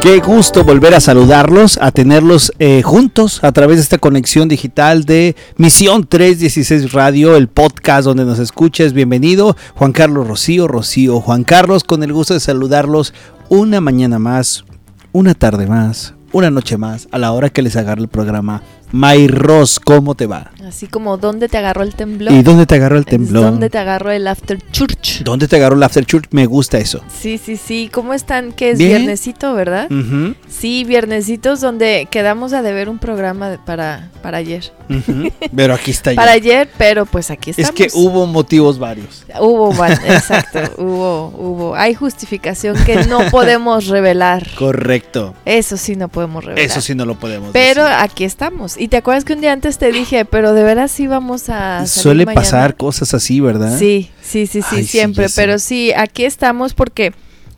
Qué gusto volver a saludarlos, a tenerlos eh, juntos a través de esta conexión digital de Misión 316 Radio, el podcast donde nos escuches. Bienvenido, Juan Carlos Rocío, Rocío Juan Carlos, con el gusto de saludarlos una mañana más, una tarde más, una noche más, a la hora que les agarre el programa Mayros, ¿cómo te va? Así como, ¿dónde te agarró el temblor? ¿Y dónde te agarró el temblor? ¿Dónde te agarró el after church? ¿Dónde te agarró el after church? Me gusta eso. Sí, sí, sí. ¿Cómo están? Que es viernesito, ¿verdad? Sí, viernesitos donde quedamos a deber un programa para, para ayer. Pero aquí está para ayer, pero pues aquí estamos. Es que hubo motivos varios. Hubo, exacto, hubo, hubo. Hay justificación que no podemos revelar. Correcto. Eso sí no podemos revelar. Eso sí no lo podemos Pero aquí estamos. Y te acuerdas que un día antes te dije, pero de veras sí vamos a. Suele pasar cosas así, ¿verdad? Sí, sí, sí, sí, siempre. pero sí, aquí estamos porque.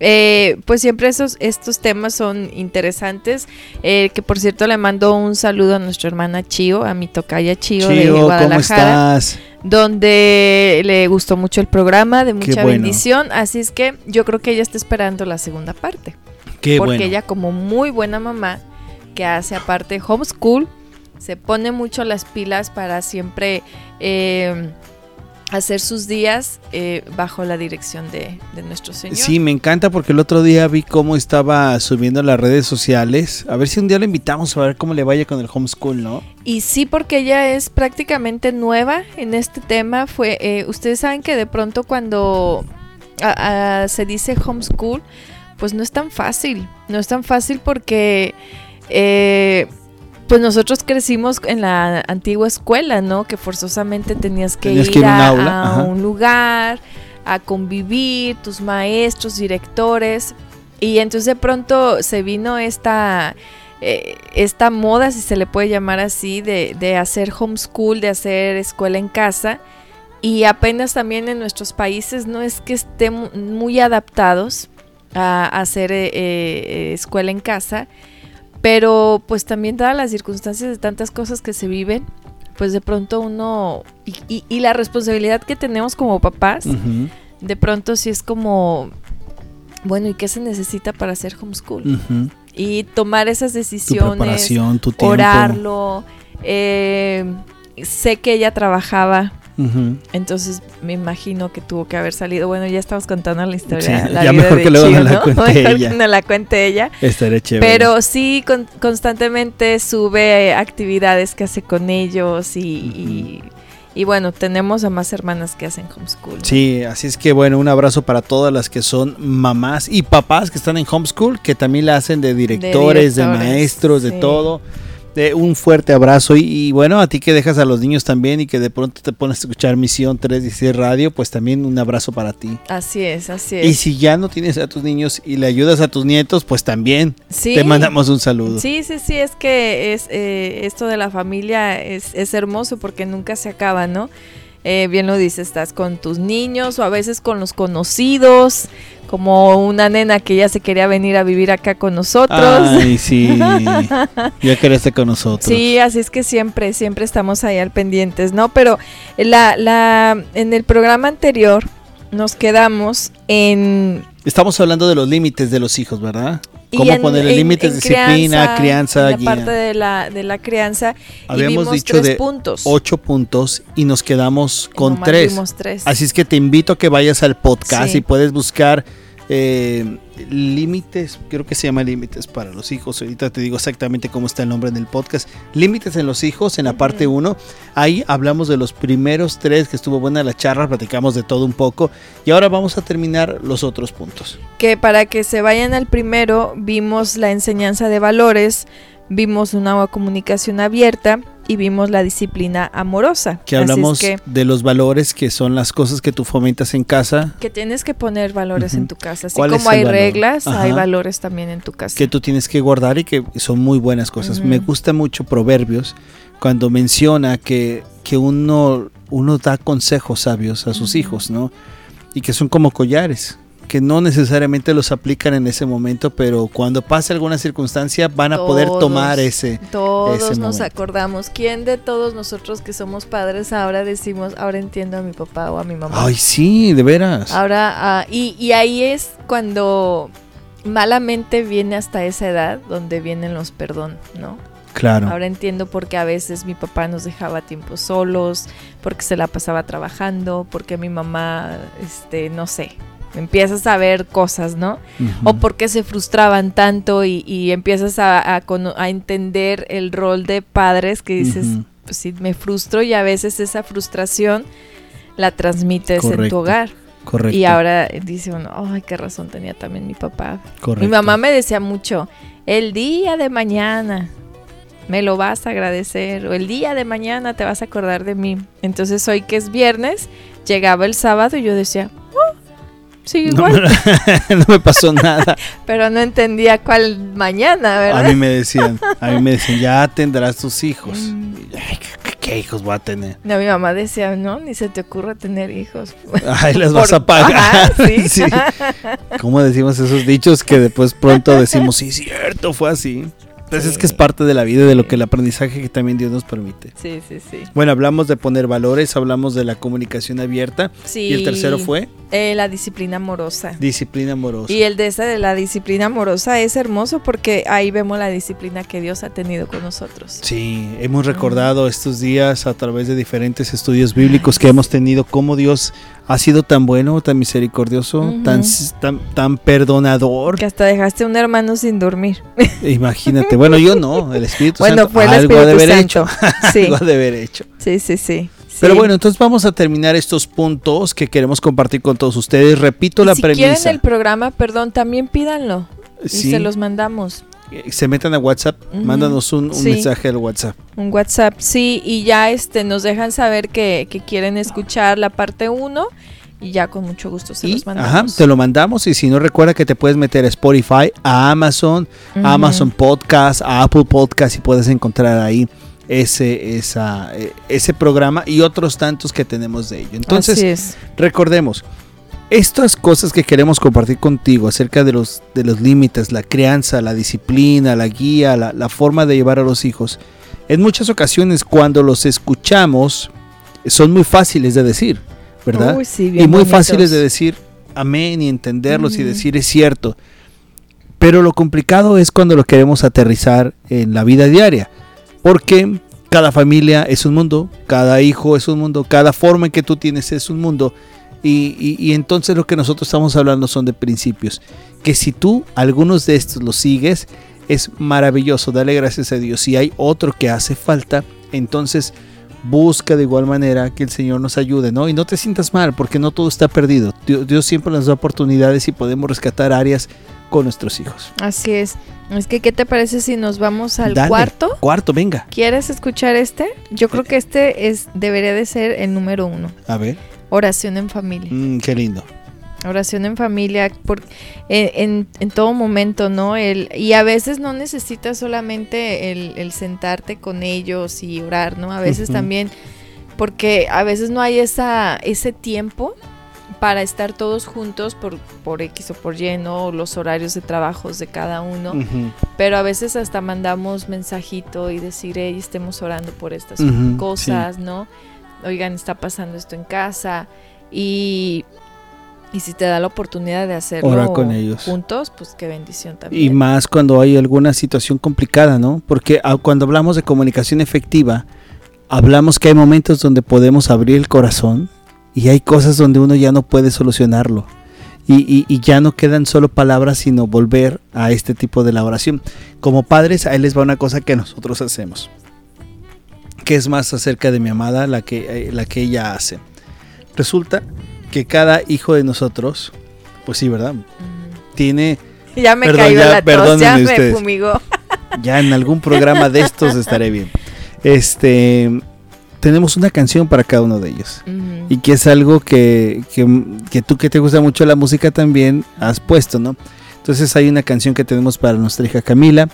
Eh, pues siempre esos, estos temas son interesantes. Eh, que por cierto le mando un saludo a nuestra hermana Chio, a mi tocaya Chio, de Guadalajara. ¿cómo estás? Donde le gustó mucho el programa, de mucha bendición. Así es que yo creo que ella está esperando la segunda parte. Qué porque ella, como muy buena mamá, que hace aparte homeschool, se pone mucho las pilas para siempre eh, hacer sus días eh, bajo la dirección de, nuestro Señor. Sí, me encanta porque el otro día vi cómo estaba subiendo las redes sociales. A ver si un día le invitamos a ver cómo le vaya con el homeschool, ¿no? Y sí, porque ella es prácticamente nueva en este tema. Fue, eh, ustedes saben que de pronto cuando se dice homeschool, pues no es tan fácil. No es tan fácil porque pues nosotros crecimos en la antigua escuela, ¿no? Que forzosamente tenías que ir, a, un, lugar, a convivir, tus maestros, directores. Y entonces de pronto se vino esta, eh, esta moda, si se le puede llamar así, de, de, hacer homeschool, de hacer escuela en casa. Y apenas también en nuestros países no es que estén muy adaptados a, hacer eh, eh, escuela en casa pero pues también dadas las circunstancias de tantas cosas que se viven, pues de pronto uno, y, la responsabilidad que tenemos como papás, de pronto sí es como, bueno, ¿y qué se necesita para hacer homeschool? Y tomar esas decisiones, tu orarlo. Eh, sé que ella trabajaba entonces me imagino que tuvo que haber salido. Bueno, ya estamos contando la historia. la ya mejor que luego no la cuente ella. no la cuente ella. Estaré chévere. Pero sí, constantemente sube actividades que hace con ellos y, y, bueno, tenemos a más hermanas que hacen homeschool. Sí, así es que bueno, un abrazo para todas las que son mamás y papás que están en homeschool, que también la hacen de directores, de, maestros, de todo un fuerte abrazo y, bueno, a ti que dejas a los niños también y que de pronto te pones a escuchar Misión 316 Radio, pues también un abrazo para ti. Así es, así es. Y si ya no tienes a tus niños y le ayudas a tus nietos, pues también te mandamos un saludo. Sí, sí, sí, es que es eh, esto de la familia es, es hermoso porque nunca se acaba, ¿no? Eh, bien lo dices, estás con tus niños o a veces con los conocidos, como una nena que ya se quería venir a vivir acá con nosotros. Ay, sí, ya quería estar con nosotros. Sí, así es que siempre, siempre estamos ahí al pendientes, ¿no? Pero la, la, en el programa anterior nos quedamos en... Estamos hablando de los límites de los hijos, ¿verdad? Cómo poner límites, disciplina, crianza, la parte de la, de la crianza. Habíamos dicho de puntos. ocho puntos y nos quedamos con tres. Así es que te invito a que vayas al podcast y puedes buscar eh, límites, creo que se llama límites para los hijos. Ahorita te digo exactamente cómo está el nombre en el podcast. Límites en los hijos, en la parte 1. Ahí hablamos de los primeros tres, que estuvo buena la charla, platicamos de todo un poco. Y ahora vamos a terminar los otros puntos. Que para que se vayan al primero, vimos la enseñanza de valores, vimos una comunicación abierta y vimos la disciplina amorosa. Que hablamos de los valores que son las cosas que tú fomentas en casa. Que tienes que poner valores en tu casa. Así como hay reglas, hay valores también en tu casa. Que tú tienes que guardar y que son muy buenas cosas. Me gusta mucho Proverbios cuando menciona que, que uno, uno da consejos sabios a sus hijos, ¿no? Y que son como collares que no necesariamente los aplican en ese momento, pero cuando pase alguna circunstancia van a poder tomar ese. Todos nos acordamos. ¿Quién de todos nosotros que somos padres ahora decimos, ahora entiendo a mi papá o a mi mamá? Ay, sí, de veras. Ahora, ah, y, y ahí es cuando malamente viene hasta esa edad donde vienen los perdón, ¿no? Claro. Ahora entiendo por qué a veces mi papá nos dejaba tiempo solos, porque se la pasaba trabajando, porque mi mamá, este, no sé, empiezas a ver cosas, ¿no? O porque se frustraban tanto y, empiezas a, entender el rol de padres que dices, pues sí, me frustro y a veces esa frustración la transmites en tu hogar. Correcto. Y ahora dice uno, ay, qué razón tenía también mi papá. Mi mamá me decía mucho, el día de mañana me lo vas a agradecer o el día de mañana te vas a acordar de mí. Entonces hoy que es viernes, llegaba el sábado y yo decía, sí, igual. No me, pasó nada. Pero no entendía cuál mañana, ¿verdad? A mí me decían, a mí me decían, ya tendrás tus hijos. Mm. ¿qué, hijos voy a tener? No, mi mamá decía, no, ni se te ocurra tener hijos. Ay, les vas a pagar. ¿sí? sí. ¿Cómo decimos esos dichos que después pronto decimos, sí, cierto, fue así? Entonces es que es parte de la vida, de lo que el aprendizaje que también Dios nos permite. Sí, sí, sí. Bueno, hablamos de poner valores, hablamos de la comunicación abierta. Sí. ¿Y el tercero fue? Eh, la disciplina amorosa. Disciplina amorosa. Y el de esa de la disciplina amorosa es hermoso porque ahí vemos la disciplina que Dios ha tenido con nosotros. Sí, hemos recordado estos días a través de diferentes estudios bíblicos que hemos tenido cómo Dios ha sido tan bueno, tan misericordioso, tan, tan, perdonador. Que hasta dejaste a un hermano sin dormir. Imagínate. Bueno, yo no, el Espíritu bueno, Santo. Fue el algo de haber hecho. Sí. algo de haber hecho. Sí, sí, sí. Pero bueno, entonces vamos a terminar estos puntos que queremos compartir con todos ustedes. Repito la premisa. Si quieren el programa, perdón, también pídanlo. Y se los mandamos se metan a WhatsApp, mándanos un, mensaje al WhatsApp. Un WhatsApp, sí, y ya este nos dejan saber que, quieren escuchar la parte 1 y ya con mucho gusto se los mandamos. Ajá, te lo mandamos y si no recuerda que te puedes meter a Spotify, a Amazon, a Amazon Podcast, a Apple Podcast y puedes encontrar ahí ese, esa, e, ese programa y otros tantos que tenemos de ello. Entonces, recordemos, estas cosas que queremos compartir contigo acerca de los, de los límites, la crianza, la disciplina, la guía, la, forma de llevar a los hijos, en muchas ocasiones cuando los escuchamos son muy fáciles de decir, ¿verdad? y muy fáciles de decir amén y entenderlos y decir es cierto. Pero lo complicado es cuando lo queremos aterrizar en la vida diaria, porque cada familia es un mundo, cada hijo es un mundo, cada forma en que tú tienes es un mundo y, entonces lo que nosotros estamos hablando son de principios. Que si tú algunos de estos los sigues, es maravilloso. Dale gracias a Dios. Si hay otro que hace falta, entonces busca de igual manera que el Señor nos ayude, ¿no? Y no te sientas mal, porque no todo está perdido. Dios, siempre nos da oportunidades y podemos rescatar áreas con nuestros hijos. Así es. Es que, ¿qué te parece si nos vamos al cuarto? Cuarto, venga. ¿Quieres escuchar este? Yo creo que este es debería de ser el número uno. A ver. Oración en familia. Mm, qué lindo. Oración en familia por, en, todo momento, ¿no? El, y a veces no necesitas solamente el, sentarte con ellos y orar, ¿no? A veces también, porque a veces no hay esa, ese tiempo para estar todos juntos por, por X o por Y, ¿no? Los horarios de trabajos de cada uno. Pero a veces hasta mandamos mensajito y decir, hey, estemos orando por estas cosas, ¿no? oigan, está pasando esto en casa y, y si te da la oportunidad de hacerlo con ellos. juntos, pues qué bendición también. Y más cuando hay alguna situación complicada, ¿no? Porque cuando hablamos de comunicación efectiva, hablamos que hay momentos donde podemos abrir el corazón y hay cosas donde uno ya no puede solucionarlo. Y, y, ya no quedan solo palabras, sino volver a este tipo de elaboración. Como padres, ahí les va una cosa que nosotros hacemos que es más acerca de mi amada la que, eh, la que ella hace. Resulta que cada hijo de nosotros, pues sí, ¿verdad? Tiene... Ya me cayó la tos, ya me fumigó. Ya en algún programa de estos estaré bien. Este, tenemos una canción para cada uno de ellos. Y que es algo que, que, que, tú que te gusta mucho la música también has puesto, ¿no? Entonces hay una canción que tenemos para nuestra hija Camila,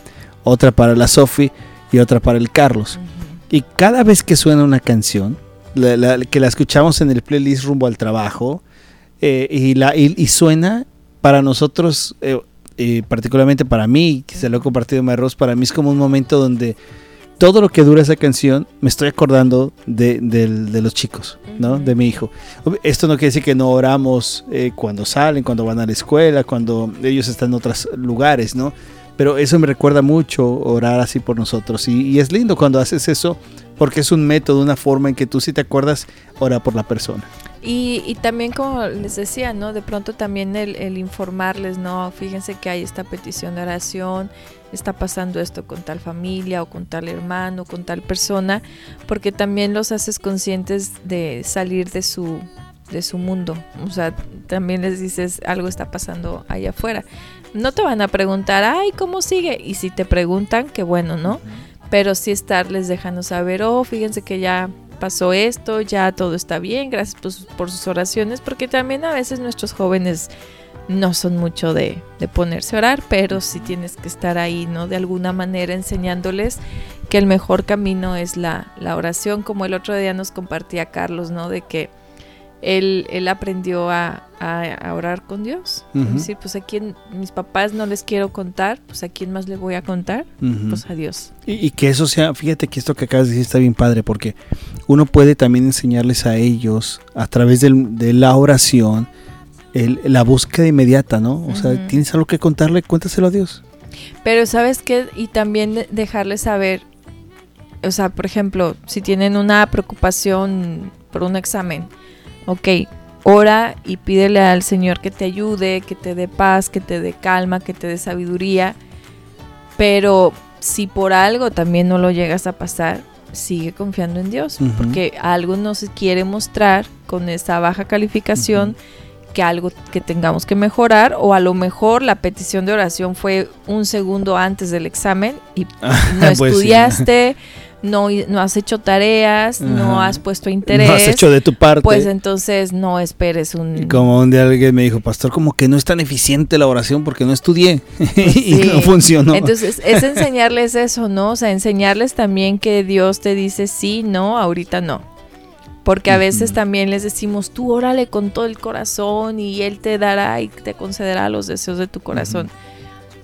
otra para la Sofi y otra para el Carlos. Y cada vez que suena una canción, que la escuchamos en el playlist rumbo al trabajo, eh, y, la, y, suena para nosotros, eh, particularmente para mí, que se lo he compartido a Arroz, para mí es como un momento donde todo lo que dura esa canción, me estoy acordando de, los chicos, ¿no? De mi hijo. Esto no quiere decir que no oramos eh, cuando salen, cuando van a la escuela, cuando ellos están en otros lugares, ¿no? Pero eso me recuerda mucho orar así por nosotros. Y, es lindo cuando haces eso porque es un método, una forma en que tú si te acuerdas, ora por la persona. Y, también como les decía, ¿no? De pronto también el, el informarles, ¿no? Fíjense que hay esta petición de oración, está pasando esto con tal familia o con tal hermano, con tal persona, porque también los haces conscientes de salir de su de su mundo. O sea, también les dices algo está pasando allá afuera. No te van a preguntar, ay, ¿cómo sigue? Y si te preguntan, qué bueno, ¿no? Pero sí estarles dejando saber, oh, fíjense que ya pasó esto, ya todo está bien, gracias por, por sus oraciones, porque también a veces nuestros jóvenes no son mucho de, ponerse a orar, pero sí tienes que estar ahí, ¿no? De alguna manera enseñándoles que el mejor camino es la, oración, como el otro día nos compartía Carlos, ¿no? De que él, él aprendió a, orar con Dios. Es decir, pues a quien mis papás no les quiero contar, pues a quién más le voy a contar, pues a Dios. Y, que eso sea, fíjate que esto que acabas de decir está bien padre, porque uno puede también enseñarles a ellos a través de la oración, la búsqueda inmediata, ¿no? O sea, tienes algo que contarle, cuéntaselo a Dios. Pero sabes qué, y también dejarles saber, o sea, por ejemplo, si tienen una preocupación por un examen, ok, ora y pídele al Señor que te ayude, que te dé paz, que te dé calma, que te dé sabiduría, pero si por algo también no lo llegas a pasar, sigue confiando en Dios, porque algo no se quiere mostrar con esa baja calificación que algo que tengamos que mejorar o a lo mejor la petición de oración fue un segundo antes del examen y no pues estudiaste, no, no has hecho tareas, no has puesto interés. No has hecho de tu parte. Pues entonces no esperes un... Como un día alguien me dijo, pastor, como que no es tan eficiente la oración porque no estudié y no funcionó. Entonces es enseñarles eso, ¿no? O sea, enseñarles también que Dios te dice sí, no, ahorita no porque a veces también les decimos, tú órale con todo el corazón y Él te dará y te concederá los deseos de tu corazón.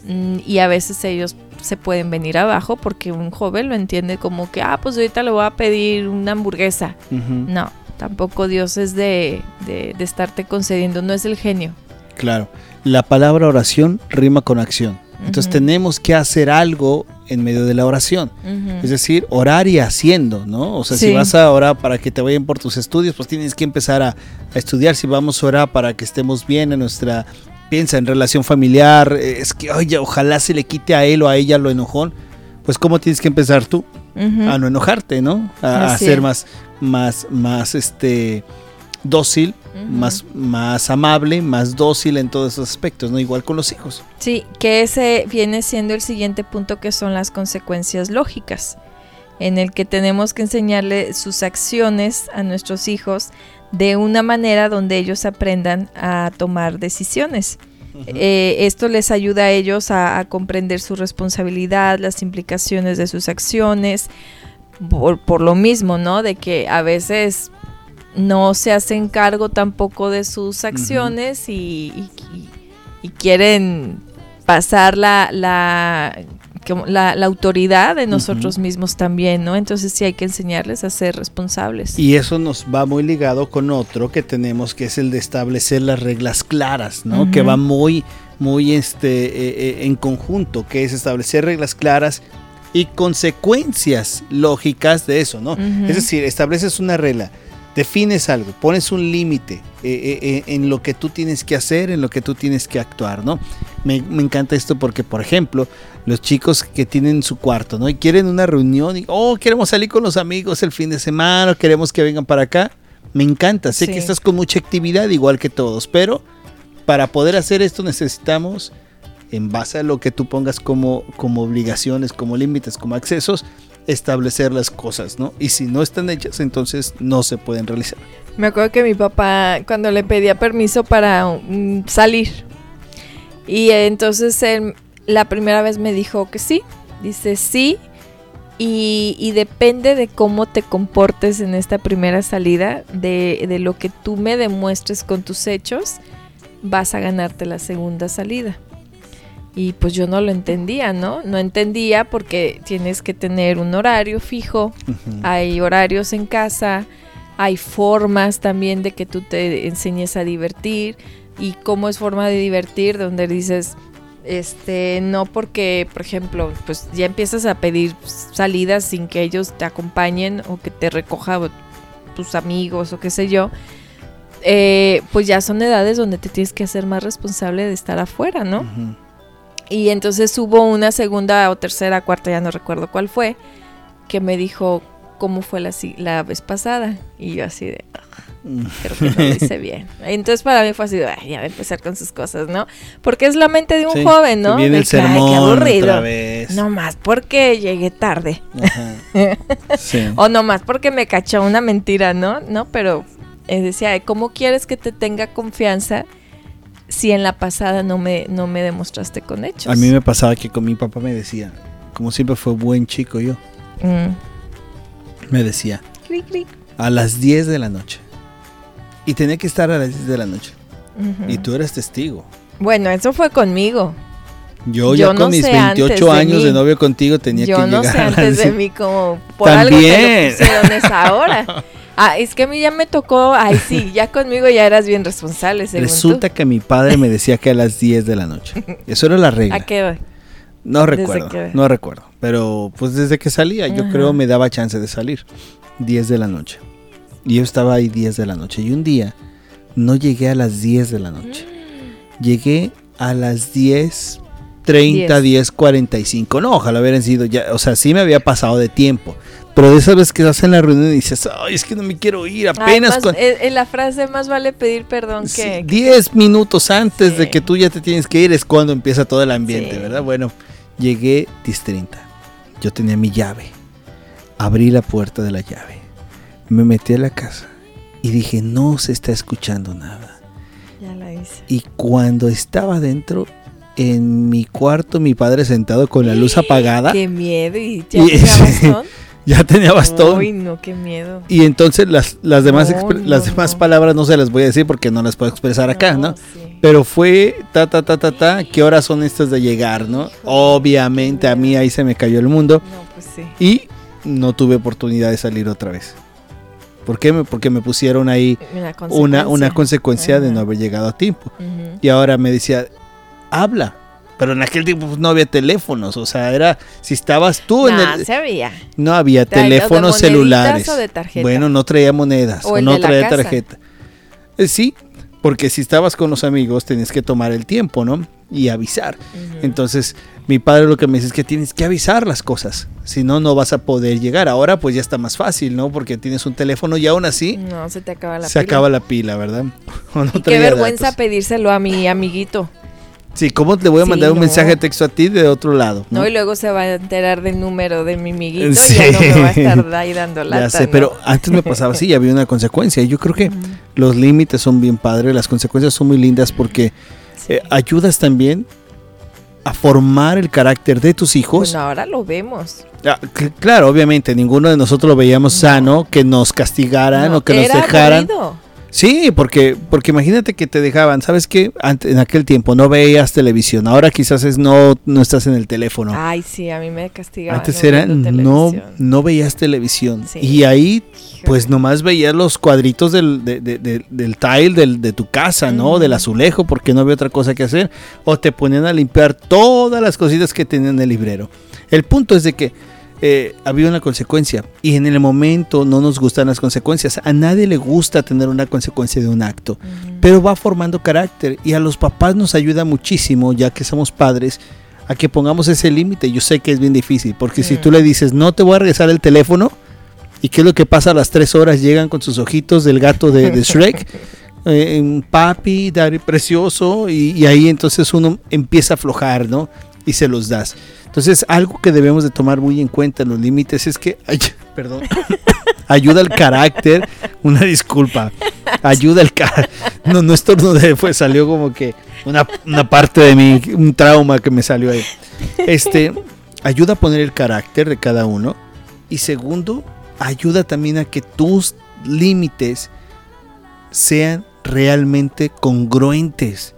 Mm, y a veces ellos se pueden venir abajo porque un joven lo entiende como que, ah, pues ahorita le voy a pedir una hamburguesa. No, tampoco Dios es de, de, de estarte concediendo, no es el genio. Claro, la palabra oración rima con acción. Entonces tenemos que hacer algo en medio de la oración. Es decir, orar y haciendo, ¿no? O sea, si vas a orar para que te vayan por tus estudios, pues tienes que empezar a, estudiar. Si vamos a orar para que estemos bien en nuestra, piensa en relación familiar, es que, oye, ojalá se le quite a él o a ella lo enojón. Pues cómo tienes que empezar tú a no enojarte, ¿no? A, a ser más, más, más, este, dócil más, más amable, más dócil en todos esos aspectos, ¿no? Igual con los hijos. Sí, que ese viene siendo el siguiente punto que son las consecuencias lógicas, en el que tenemos que enseñarle sus acciones a nuestros hijos de una manera donde ellos aprendan a tomar decisiones. Eh, esto les ayuda a ellos a, comprender su responsabilidad, las implicaciones de sus acciones, por, por, lo mismo, ¿no? De que a veces no se hacen cargo tampoco de sus acciones y, quieren pasar la, la, la, autoridad de nosotros mismos también, ¿no? Entonces sí hay que enseñarles a ser responsables. Y eso nos va muy ligado con otro que tenemos, que es el de establecer las reglas claras, ¿no? Que va muy, muy este, eh, eh, en conjunto, que es establecer reglas claras y consecuencias lógicas de eso, ¿no? Es decir, estableces una regla defines algo, pones un límite eh, eh, eh, en lo que tú tienes que hacer, en lo que tú tienes que actuar, ¿no? Me, encanta esto porque, por ejemplo, los chicos que tienen su cuarto, ¿no? Y quieren una reunión y, oh, queremos salir con los amigos el fin de semana, queremos que vengan para acá. Me encanta, sé que estás con mucha actividad, igual que todos, pero para poder hacer esto necesitamos, en base a lo que tú pongas como, como obligaciones, como límites, como accesos, establecer las cosas, ¿no? Y si no están hechas, entonces no se pueden realizar. Me acuerdo que mi papá, cuando le pedía permiso para salir, y entonces él la primera vez me dijo que sí, dice sí, y, depende de cómo te comportes en esta primera salida, de, de lo que tú me demuestres con tus hechos, vas a ganarte la segunda salida. Y pues yo no lo entendía, ¿no? No entendía porque tienes que tener un horario fijo, hay horarios en casa, hay formas también de que tú te enseñes a divertir y cómo es forma de divertir donde dices, este, no porque, por ejemplo, pues ya empiezas a pedir salidas sin que ellos te acompañen o que te recoja tus amigos o qué sé yo, eh, pues ya son edades donde te tienes que hacer más responsable de estar afuera, ¿no? Y entonces hubo una segunda o tercera, cuarta, ya no recuerdo cuál fue, que me dijo cómo fue la, la vez pasada. Y yo así de, creo que no lo hice bien. Entonces para mí fue así, ya voy a empezar con sus cosas, ¿no? Porque es la mente de un joven, ¿no? Viene el sermón aburrido. No más porque llegué tarde. o no más porque me cachó una mentira, ¿no? No, pero eh, decía, ¿cómo quieres que te tenga confianza? Si en la pasada no me, no me demostraste con hechos. A mí me pasaba que con mi papá me decía, como siempre fue buen chico yo, mm. me decía, a las 10 de la noche. Y tenía que estar a las 10 de la noche. Y tú eres testigo. Bueno, eso fue conmigo. Yo, ya con mis 28 años de, novio contigo tenía que llegar. Yo no sé antes de mí como por algo te lo pusieron esa hora. Ah, es que a mí ya me tocó, ay sí, ya conmigo ya eras bien responsable. Resulta que mi padre me decía que a las 10 de la noche. Eso era la regla. ¿A qué No recuerdo, no recuerdo. Pero pues desde que salía, yo creo me daba chance de salir. 10 de la noche. Y yo estaba ahí 10 de la noche. Y un día no llegué a las 10 de la noche. Llegué a las 10, 30, 10, 45. No, ojalá hubieran sido ya. O sea, sí me había pasado de tiempo. Pero de esas veces que estás en la reunión y dices, ay, es que no me quiero ir, apenas. En eh, eh, la frase más vale pedir perdón que. Diez minutos antes de que tú ya te tienes que ir es cuando empieza todo el ambiente, ¿verdad? Bueno, llegué 10.30. Yo tenía mi llave. Abrí la puerta de la llave. Me metí a la casa y dije, no se está escuchando nada. Ya la hice. Y cuando estaba dentro, en mi cuarto, mi padre sentado con la luz apagada. ¡Qué miedo! ¿Y ya ya tenía bastón. Uy, no, qué miedo. Y entonces las, las demás, las demás palabras no se las voy a decir porque no las puedo expresar acá, ¿no? Pero fue ta, ta, ta, ta, ta, ¿qué horas son estas de llegar, no? Obviamente a mí ahí se me cayó el mundo. No, pues sí. Y no tuve oportunidad de salir otra vez. ¿Por qué? Porque me pusieron ahí una, una consecuencia de no haber llegado a tiempo. Y ahora me decía, habla pero en aquel tiempo pues, no había teléfonos, o sea, era si estabas tú en el había. No había teléfonos celulares. Bueno, no traía monedas o, no traía tarjeta. Eh, sí, porque si estabas con los amigos tenías que tomar el tiempo, ¿no? Y avisar. Entonces, mi padre lo que me dice es que tienes que avisar las cosas, si no no vas a poder llegar. Ahora pues ya está más fácil, ¿no? Porque tienes un teléfono y aún así no se te acaba la se acaba la pila, ¿verdad? qué vergüenza pedírselo a mi amiguito. Sí, ¿cómo le voy a mandar un mensaje de texto a ti de otro lado? ¿no? y luego se va a enterar del número de mi amiguito y ya no me va a estar ahí dando lata. Ya sé, pero antes me pasaba así y había una consecuencia. Yo creo que los límites son bien padres, las consecuencias son muy lindas porque eh, ayudas también a formar el carácter de tus hijos. Bueno, ahora lo vemos. Ah, claro, obviamente, ninguno de nosotros lo veíamos sano, que nos castigaran o que nos dejaran. Sí, porque, porque imagínate que te dejaban, ¿sabes qué? en aquel tiempo no veías televisión, ahora quizás es no, no estás en el teléfono. Ay, sí, a mí me castigaban. Antes era no, no veías televisión. Y ahí, pues nomás veías los cuadritos del, del tile de tu casa, ¿no? Del azulejo, porque no había otra cosa que hacer. O te ponían a limpiar todas las cositas que tenían en el librero. El punto es de que eh, había una consecuencia y en el momento no nos gustan las consecuencias. A nadie le gusta tener una consecuencia de un acto, pero va formando carácter y a los papás nos ayuda muchísimo, ya que somos padres, a que pongamos ese límite. Yo sé que es bien difícil, porque si tú le dices, no te voy a regresar el teléfono, ¿y qué es lo que pasa a las tres horas? Llegan con sus ojitos del gato de, Shrek. Eh, papi, daddy precioso, y, y, ahí entonces uno empieza a aflojar, ¿no? Y se los das. Entonces, algo que debemos de tomar muy en cuenta en los límites es que, perdón, ayuda al carácter, una disculpa, ayuda al carácter, no, no estornudé, pues salió como que una, una, parte de mí, un trauma que me salió ahí. Este, ayuda a poner el carácter de cada uno y segundo, ayuda también a que tus límites sean realmente congruentes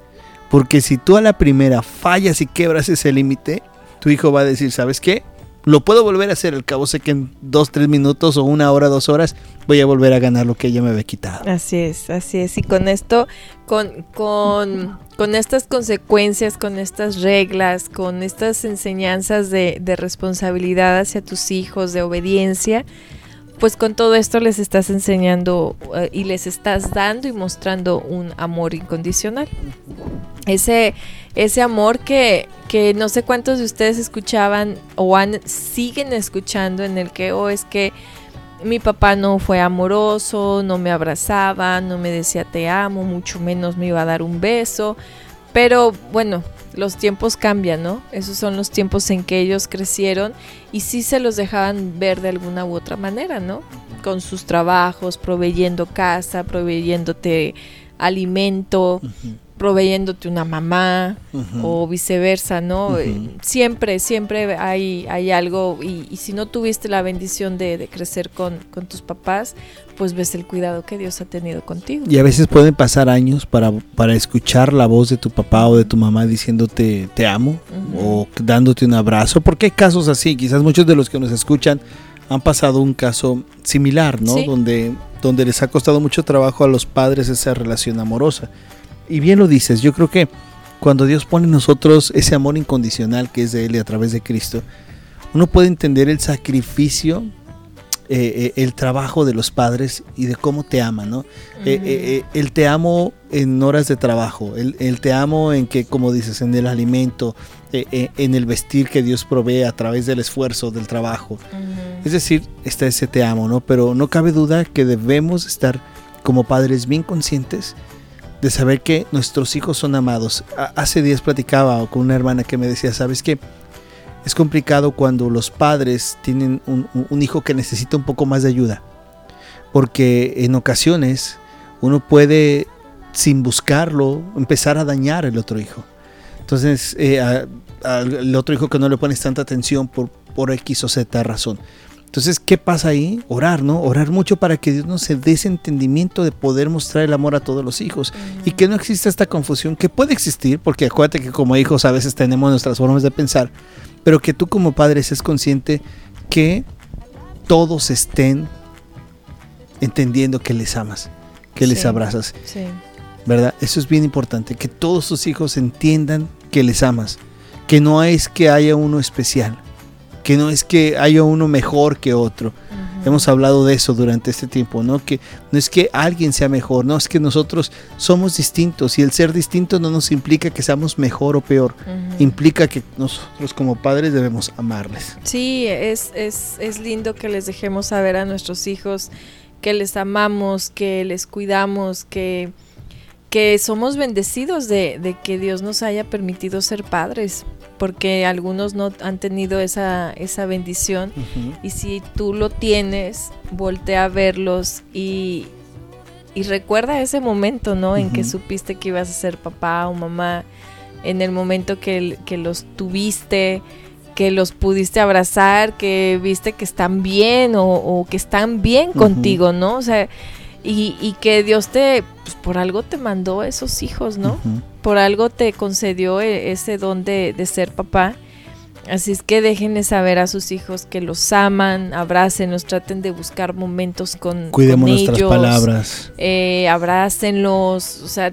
Porque si tú a la primera fallas y quebras ese límite, tu hijo va a decir, ¿sabes qué? Lo puedo volver a hacer, al cabo sé que en dos, tres minutos o una hora, dos horas voy a volver a ganar lo que ella me había quitado. Así es, así es. Y con esto, con, con, con estas consecuencias, con estas reglas, con estas enseñanzas de, de responsabilidad hacia tus hijos, de obediencia, pues con todo esto les estás enseñando eh, y les estás dando y mostrando un amor incondicional. Ese, ese amor que, que no sé cuántos de ustedes escuchaban o siguen escuchando en el que, o oh, es que mi papá no fue amoroso, no me abrazaba, no me decía te amo, mucho menos me iba a dar un beso. Pero bueno, los tiempos cambian, ¿no? Esos son los tiempos en que ellos crecieron y sí se los dejaban ver de alguna u otra manera, ¿no? Con sus trabajos, proveyendo casa, proveyéndote alimento, proveyéndote una mamá o viceversa, ¿no? Eh, siempre, siempre hay, hay algo y, si no tuviste la bendición de, crecer con, tus papás, pues ves el cuidado que Dios ha tenido contigo. Y a veces pueden pasar años para, para escuchar la voz de tu papá o de tu mamá diciéndote te amo o dándote un abrazo, porque hay casos así, quizás muchos de los que nos escuchan han pasado un caso similar, ¿no? Donde, donde les ha costado mucho trabajo a los padres esa relación amorosa y bien lo dices, yo creo que cuando Dios pone en nosotros ese amor incondicional que es de Él y a través de Cristo, uno puede entender el sacrificio, eh, eh, el trabajo de los padres y de cómo te ama, ¿no? Eh, el te amo en horas de trabajo, el, te amo en que, como dices, en el alimento, en el vestir que Dios provee a través del esfuerzo, del trabajo. Es decir, está ese te amo, ¿no? Pero no cabe duda que debemos estar como padres bien conscientes de saber que nuestros hijos son amados. Hace días platicaba con una hermana que me decía, ¿sabes qué? Es complicado cuando los padres tienen un, hijo que necesita un poco más de ayuda, porque en ocasiones uno puede, sin buscarlo, empezar a dañar al otro hijo. Entonces, eh, al otro hijo que no le pones tanta atención por, por X o Z razón. Entonces, ¿qué pasa ahí? Orar, ¿no? Orar mucho para que Dios nos dé ese entendimiento de poder mostrar el amor a todos los hijos y que no exista esta confusión que puede existir, porque acuérdate que como hijos a veces tenemos nuestras formas de pensar, pero que tú como padre seas consciente que todos estén entendiendo que les amas, que les abrazas. Sí. ¿Verdad? Eso es bien importante, que todos tus hijos entiendan que les amas, que no es que haya uno especial, que no es que haya uno mejor que otro. Hemos hablado de eso durante este tiempo, ¿no? Que no es que alguien sea mejor, no, es que nosotros somos distintos y el ser distinto no nos implica que seamos mejor o peor, implica que nosotros como padres debemos amarles. Sí, es, es, es lindo que les dejemos saber a nuestros hijos que les amamos, que les cuidamos, que, que somos bendecidos de, de que Dios nos haya permitido ser padres porque algunos no han tenido esa, esa bendición y si tú lo tienes, voltea a verlos y, y recuerda ese momento, ¿no? En que supiste que ibas a ser papá o mamá, en el momento que, que los tuviste, que los pudiste abrazar, que viste que están bien o, que están bien contigo, ¿no? O sea, y, y que Dios te, pues por algo te mandó esos hijos, ¿no? por algo te concedió e, ese don de, ser papá. Así es que déjenle saber a sus hijos que los aman, abrácenlos, traten de buscar momentos con, Cuidemos nuestras palabras. Eh, abrácenlos, o sea,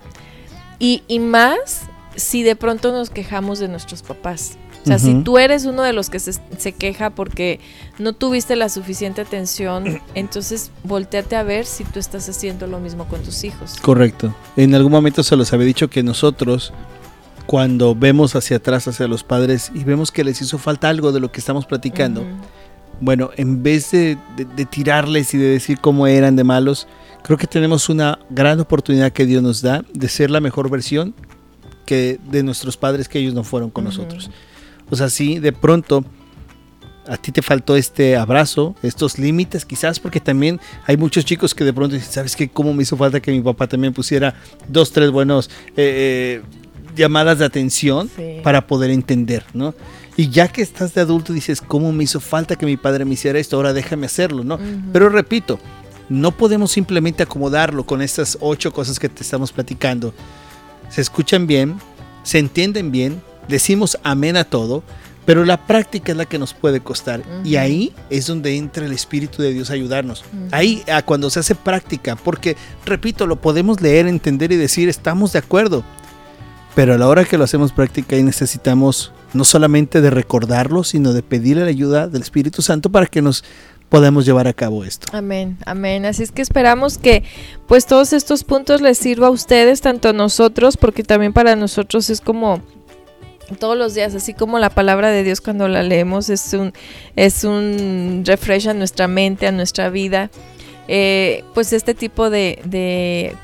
y, y más si de pronto nos quejamos de nuestros papás. O sea, si tú eres uno de los que se, queja porque no tuviste la suficiente atención, entonces volteate a ver si tú estás haciendo lo mismo con tus hijos. Correcto. En algún momento se los había dicho que nosotros, cuando vemos hacia atrás, hacia los padres, y vemos que les hizo falta algo de lo que estamos platicando, bueno, en vez de, de tirarles y de decir cómo eran de malos, creo que tenemos una gran oportunidad que Dios nos da de ser la mejor versión que de nuestros padres que ellos no fueron con nosotros. O sea, sí, de pronto a ti te faltó este abrazo, estos límites quizás, porque también hay muchos chicos que de pronto dicen, ¿sabes qué? ¿Cómo me hizo falta que mi papá también pusiera dos, tres buenos eh, eh, llamadas de atención para poder entender, ¿no? Y ya que estás de adulto dices, ¿cómo me hizo falta que mi padre me hiciera esto? Ahora déjame hacerlo, ¿no? Pero repito, no podemos simplemente acomodarlo con estas ocho cosas que te estamos platicando. Se escuchan bien, se entienden bien, decimos amén a todo, pero la práctica es la que nos puede costar. Y ahí es donde entra el Espíritu de Dios a ayudarnos. Ahí, a cuando se hace práctica, porque, repito, lo podemos leer, entender y decir, estamos de acuerdo. Pero a la hora que lo hacemos práctica y necesitamos no solamente de recordarlo, sino de pedirle la ayuda del Espíritu Santo para que nos podamos llevar a cabo esto. Amén, amén. Así es que esperamos que pues todos estos puntos les sirva a ustedes, tanto a nosotros, porque también para nosotros es como todos los días, así como la palabra de Dios cuando la leemos es un, es un refresh a nuestra mente, a nuestra vida. Eh, pues este tipo de, de,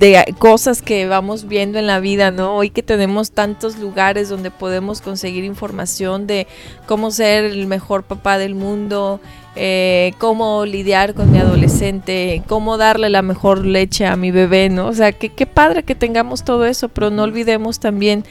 de, cosas que vamos viendo en la vida, ¿no? Hoy que tenemos tantos lugares donde podemos conseguir información de cómo ser el mejor papá del mundo, eh, cómo lidiar con mi adolescente, cómo darle la mejor leche a mi bebé, ¿no? O sea, qué padre que tengamos todo eso, pero no olvidemos también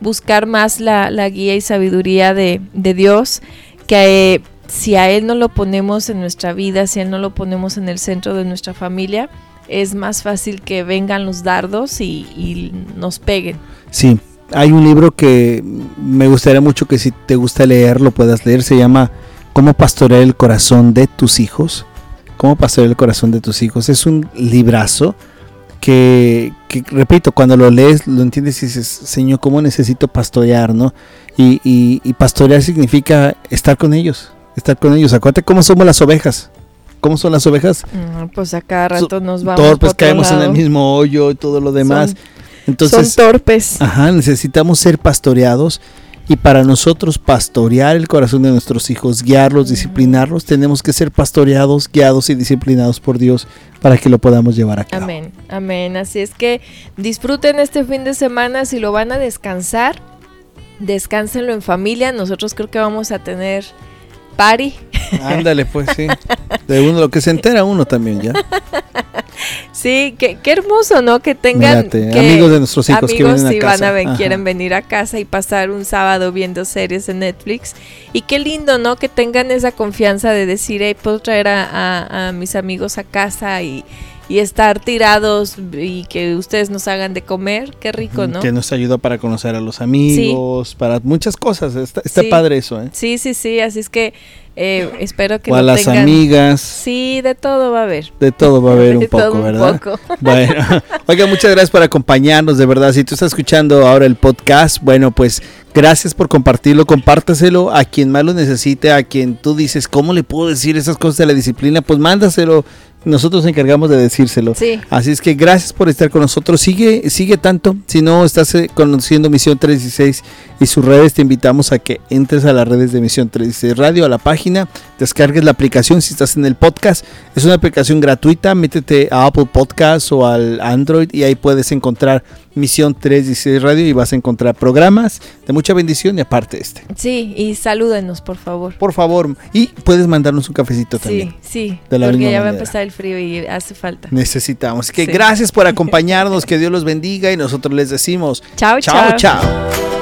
buscar más la, guía y sabiduría de, Dios, que eh, si a Él no lo ponemos en nuestra vida, si a Él no lo ponemos en el centro de nuestra familia, es más fácil que vengan los dardos y, nos peguen. Sí, hay un libro que me gustaría mucho que si te gusta leer lo puedas leer, se llama Cómo pastorear el corazón de tus hijos. Cómo pastorear el corazón de tus hijos. Es un librazo que, repito, cuando lo lees, lo entiendes y dices, Señor, ¿cómo necesito pastorear, no? Y, y, pastorear significa estar con ellos, estar con ellos. Acuérdate cómo somos las ovejas. ¿Cómo son las ovejas? Mm, pues a cada rato nos vamos. Torpes, caemos en el mismo hoyo y todo lo demás. Son, Entonces, son torpes. Ajá, necesitamos ser pastoreados y para nosotros pastorear el corazón de nuestros hijos, guiarlos, disciplinarlos, tenemos que ser pastoreados, guiados y disciplinados por Dios para que lo podamos llevar a cabo. Amén, amén. Así es que disfruten este fin de semana, si lo van a descansar, descánsenlo en familia. Nosotros creo que vamos a tener party. Ándale, pues sí. De uno lo que se entera uno también ya. Sí, qué, hermoso, ¿no? Que tengan amigos de nuestros hijos que vienen a casa. Van a quieren venir a casa y pasar un sábado viendo series en Netflix. Y qué lindo, ¿no? Que tengan esa confianza de decir, hey, puedo traer a, mis amigos a casa y, estar tirados y que ustedes nos hagan de comer, qué rico, ¿no? Que nos ayuda para conocer a los amigos, para muchas cosas. Está, padre eso, ¿eh? Sí, sí, sí. Así es que eh, espero que o a las amigas. Sí, de todo va a haber. De todo va a haber un poco, ¿verdad? Bueno, oiga, muchas gracias por acompañarnos, de verdad. Si tú estás escuchando ahora el podcast, bueno, pues gracias por compartirlo, compártaselo a quien más lo necesite, a quien tú dices, ¿cómo le puedo decir esas cosas de la disciplina? Pues mándaselo nosotros nos encargamos de decírselo. Así es que gracias por estar con nosotros. Sigue, sigue tanto. Si no estás eh, conociendo Misión 316 y sus redes, te invitamos a que entres a las redes de Misión 316 Radio, a la página, descargues la aplicación si estás en el podcast. Es una aplicación gratuita. Métete a Apple Podcast o al Android y ahí puedes encontrar Misión 316 Radio y vas a encontrar programas de mucha bendición y aparte este. Sí, y salúdenos, por favor. Por favor. Y puedes mandarnos un cafecito también. Sí, sí. porque ya va a empezar el frío y hace falta. Necesitamos. que gracias por acompañarnos, que Dios los bendiga y nosotros les decimos chao, chao. chao.